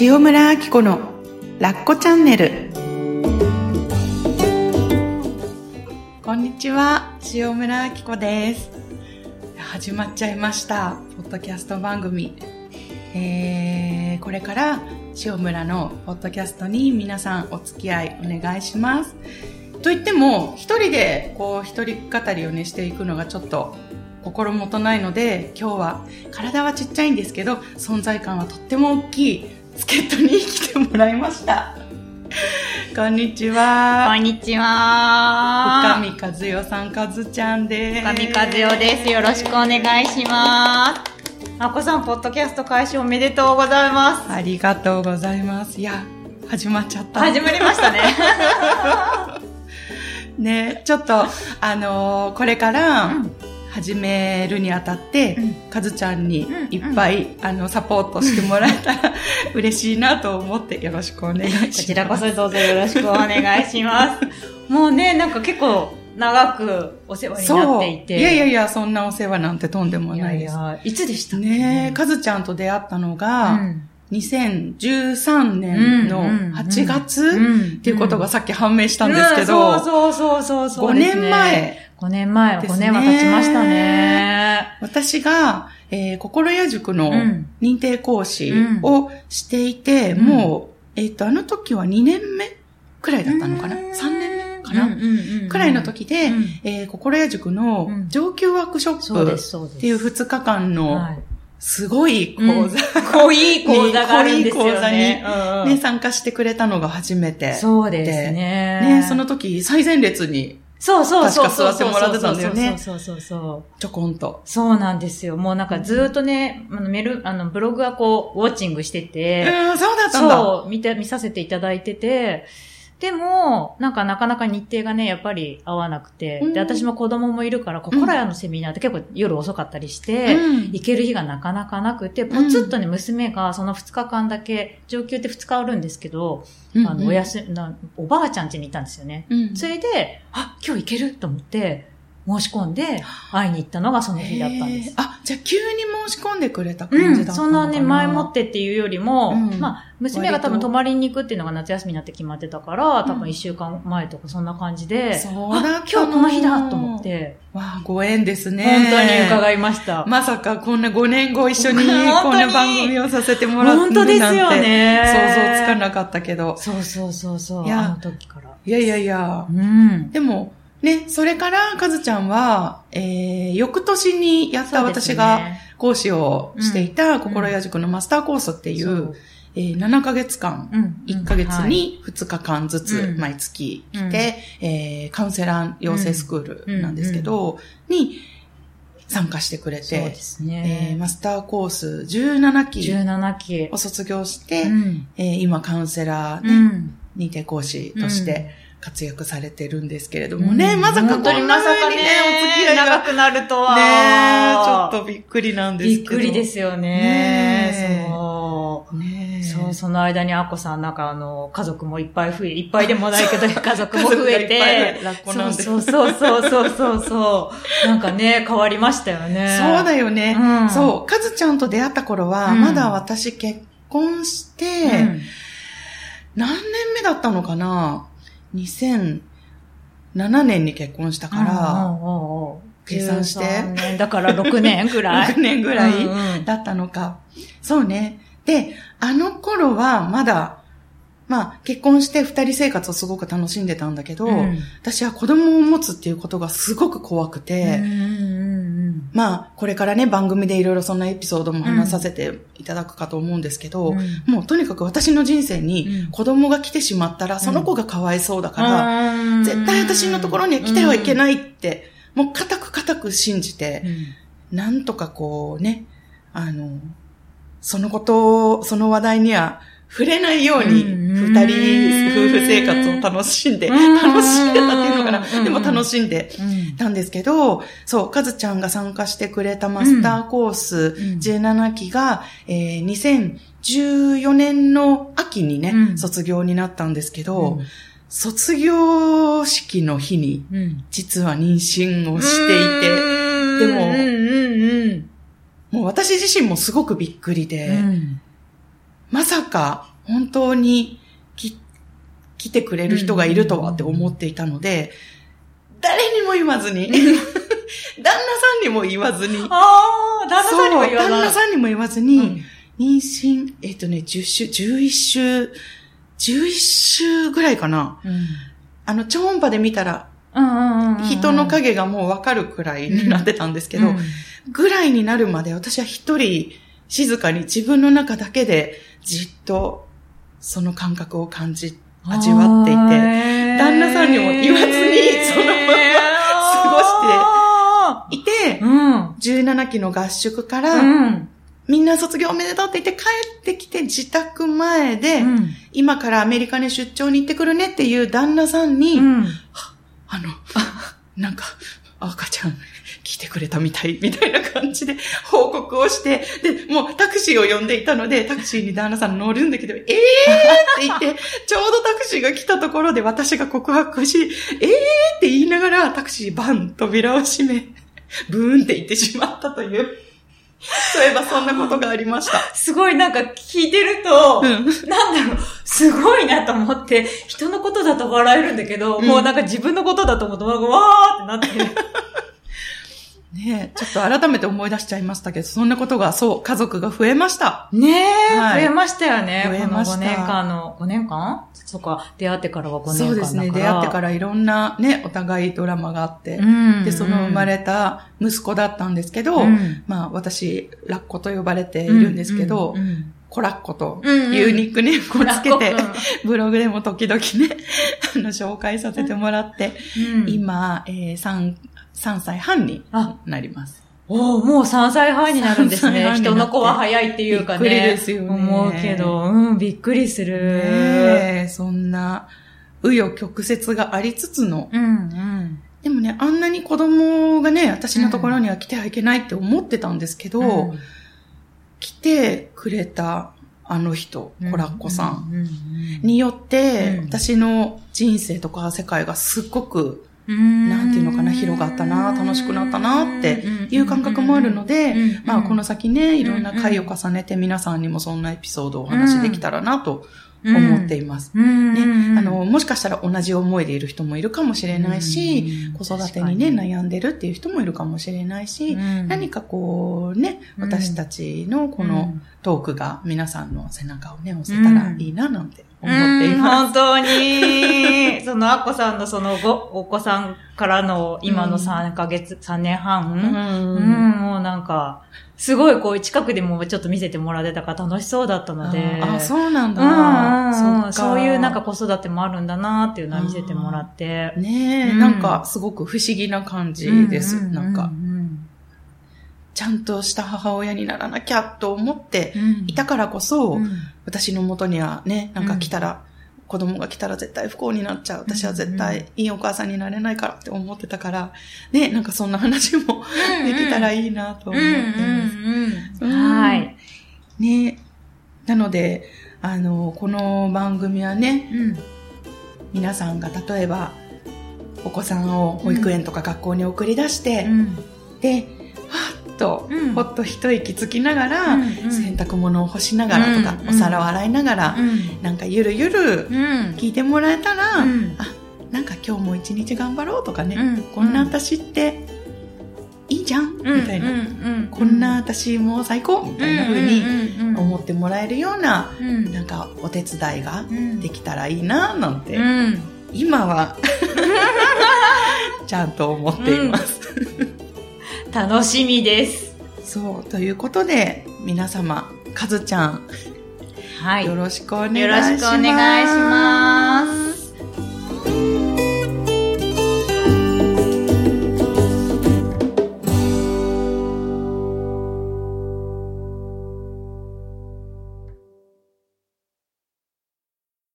塩村あき子のラッコチャンネル。こんにちは塩村あき子です。始まっちゃいましたポッドキャスト番組。えー、これから塩村のポッドキャストに皆さんお付き合いお願いします。と言っても一人でこう一人語りをねしていくのがちょっと心もとないので今日は体はちっちゃいんですけど存在感はとっても大きい助っ人に来てもらいました。こんにちは。こんにちは。深見和代さん和ちゃんです。深見和代です。よろしくお願いします。あこさんポッドキャスト開始おめでとうございます。ありがとうございます。いや始まっちゃった。始まりましたね。ねちょっとあのー、これから、うん始めるにあたって、うん、かずちゃんにいっぱい、うん、あの、サポートしてもらえたら嬉しいなと思ってよろしくお願いします。こちらこそどうぞよろしくお願いします。もうね、なんか結構、長くお世話になっていて。いやいやいや、そんなお世話なんてとんでもないです。いやいつでしたねかずちゃんと出会ったのが、うん2013年の8月っていうことがさっき判明したんですけど、そうそうそうそう5年前5年前、5年は経ちましたね。私が、えー、心屋塾の認定講師をしていて、うん、もう、えっ、ー、と、あの時は2年目くらいだったのかな ?3 年目かな、くらいの時で、うん、えー、心屋塾の上級ワークショップっていう2日間の、すごい講座、うん、濃い講座があるんですよね。講座に、ね、参加してくれたのが初めて。そうですね。ね、その時最前列にそうそうそう。確か座ってもらってたんだよね。そうそうそう。ちょこんと。そうなんですよ。もうなんかずっとね、あのメル、あの、ブログはこう、ウォッチングしてて。うん、そうだったんだ。そう、見て、見させていただいてて、でも、なんかなかなか日程がね、やっぱり合わなくて、で、私も子供もいるから、心屋のセミナーって結構夜遅かったりして、うん、行ける日がなかなかなくて、ポツッとね、娘がその2日間だけ、上級って2日あるんですけど、あの、おやす、なおばあちゃん家にいたんですよね。うん、それで、あ、今日行けると思って、申し込んで会いに行ったのがその日だったんです。あ、じゃあ急に申し込んでくれた感じだったのかな、うん、そんなね、前もってっていうよりも、うん、まあ、娘が多分泊まりに行くっていうのが夏休みになって決まってたから、多分一週間前とかそんな感じで、そうだ今日この日だと思って。わあ、ご縁ですね。本当に伺いました。まさかこんな5年後一緒にこんな番組をさせてもらって本当ですよね。想像つかなかったけど。そうそうそうそう。いや、あの時から。いやいやいや。うん。でも、ね、それから、かずちゃんは、えー、翌年にやった私が講師をしていた、心屋塾のマスターコースっていう、うん、えー、7ヶ月間、うん、1ヶ月に2日間ずつ毎月来て、うん、えー、カウンセラー養成スクールなんですけど、に参加してくれて、そうですね、えー、マスターコース17期17期。を卒業して、うん、えー、今カウンセラーね、認定講師として、活躍されてるんですけれどもね、うん、まさかこんなにね、まさかね、お付き合い長くなるとは。ねちょっとびっくりなんですけど。びっくりですよね。ねそう。ねそう、その間にアッコさんなんかあの、家族もいっぱい増え、いっぱいでもないけど、家族も増えて。そうそうそうそうそうそう。なんかね、変わりましたよね。そうだよね。うん、そう、かずちゃんと出会った頃は、まだ私結婚して、うん、何年目だったのかな？2007年に結婚したから、計算して。だから6年ぐらい ?6 年ぐらいだったのか。そうね。で、あの頃はまだ、まあ、結婚して二人生活をすごく楽しんでたんだけど、うん、私は子供を持つっていうことがすごく怖くて、まあ、これからね、番組でいろいろそんなエピソードも話させていただくかと思うんですけど、うん、もうとにかく私の人生に子供が来てしまったら、その子がかわいそうだから、うん、絶対私のところには来てはいけないって、もう固く固く信じて、なんとかこうね、あの、そのこと、その話題には触れないように、二人、夫婦生活を楽しんで、楽しんでたっていうのかな。でも楽しんでたん。ですけど、そう、かずちゃんが参加してくれたマスターコース17期が、えー、2014年の秋にね、卒業になったんですけど、卒業式の日に、実は妊娠をしていて、でも、もう私自身もすごくびっくりで、まさか本当にき来てくれる人がいるとはって思っていたので、誰にも言わずに、旦那さんにも言わずに、ああ、旦那さんにも言わず。に。旦那さんにも言わずに、妊娠、えっ、とね、10週、11週、11週ぐらいかな。うん。あの、超音波で見たら、人の影がもうわかるくらいになってたんですけど、うん。ぐらいになるまで私は一人静かに自分の中だけでじっとその感覚を感じ、味わっていて、旦那さんにも言わずにそのままいて、うん。17期の合宿から、うん。みんな卒業おめでとうって言って帰ってきて自宅前で、うん。今からアメリカに出張に行ってくるねっていう旦那さんに、うん。あの、なんか、赤ちゃん来てくれたみたい、みたいな感じで報告をして、で、もうタクシーを呼んでいたので、タクシーに旦那さん乗るんだけど、えーって言って、ちょうどタクシーが来たところで私が告白し、えーって言いながらタクシーバン、扉を閉め、ブーンって言ってしまったという。そういえばそんなことがありました。すごいなんか聞いてると、うん。なんだろう、すごいなと思って、人のことだと笑えるんだけど、うんもうなんか自分のことだと思うと、わーってなって。ねえ、ちょっと改めて思い出しちゃいましたけど、そんなことが、そう、家族が増えました。ねえ、はい増えましたよね。増えましたこの5年間の、5年間？そっか、出会ってからは5年間だから。そうですね。出会ってからいろんなね、お互いドラマがあって。うん。で、その生まれた息子だったんですけど、うんまあ私、ラッコと呼ばれているんですけど、うんうんコラッコとうんうんいうニックネームをつけて、ラッブログでも時々ね、あの、紹介させてもらって、うん今、えー、3、3歳半にあなります。おーもう3歳半になるんです3歳ね。人の子は早いっていうかね。びっくりですよね思うけど、うん、びっくりする。ねえそんな、紆余曲折がありつつの、うん、うん。でもね、あんなに子供がね、私のところには来てはいけないって思ってたんですけど、うん来てくれたあの人、コラッコさんによって、うん私の人生とか世界がすっごく、うんなんていうのかな広がったな楽しくなったなっていう感覚もあるので、うんまあこの先ね、いろんな回を重ねて皆さんにもそんなエピソードをお話しできたらなと思っています。うん。ね、うん。あの、もしかしたら同じ思いでいる人もいるかもしれないし、うん。子育てにね、悩んでるっていう人もいるかもしれないし、うん。何かこうね、うん。私たちのこのうんトークが皆さんの背中をね、押せたらいいななんて思っていうんます。本当に、そのアッコさんのそのご、お子さんからの今の3ヶ月、3年半、ううん、もうなんか、すごいこう近くでもちょっと見せてもらってたから楽しそうだったので。ああ、そうなんだ。うんうんうんそういうなんか子育てもあるんだなっていうのは見せてもらって。ねえ、うんなんかすごく不思議な感じです。うううなんか、うんちゃんとした母親にならなきゃと思ってうん。いたからこそ、うん。私の元にはね、なんか来たら、子供が来たら絶対不幸になっちゃう。私は絶対いいお母さんになれないからって思ってたから、ね、なんかそんな話もできたらいいなと思ってます。うんうんうん。うん。はい。ね。なので、あの、この番組はね、うん。皆さんが例えば、お子さんを保育園とか学校に送り出して、うん。で、と、うん。ほっと一息つきながら、うんうん。洗濯物を干しながらとか、うんお皿を洗いながら、うん。なんかゆるゆるうん。聞いてもらえたら、うん。あ、なんか今日も一日頑張ろうとかね、うん。こんな私っていいじゃん、みたいな、うんうんこんな私も最高みたいな風にに思ってもらえるような、うん。なんかお手伝いがうん。できたらいいななんて、うん。今は ちゃんと思っています。楽しみです。そう、ということで、皆様、かずちゃん、はい。よろしくお願いします。よろしくお願いします。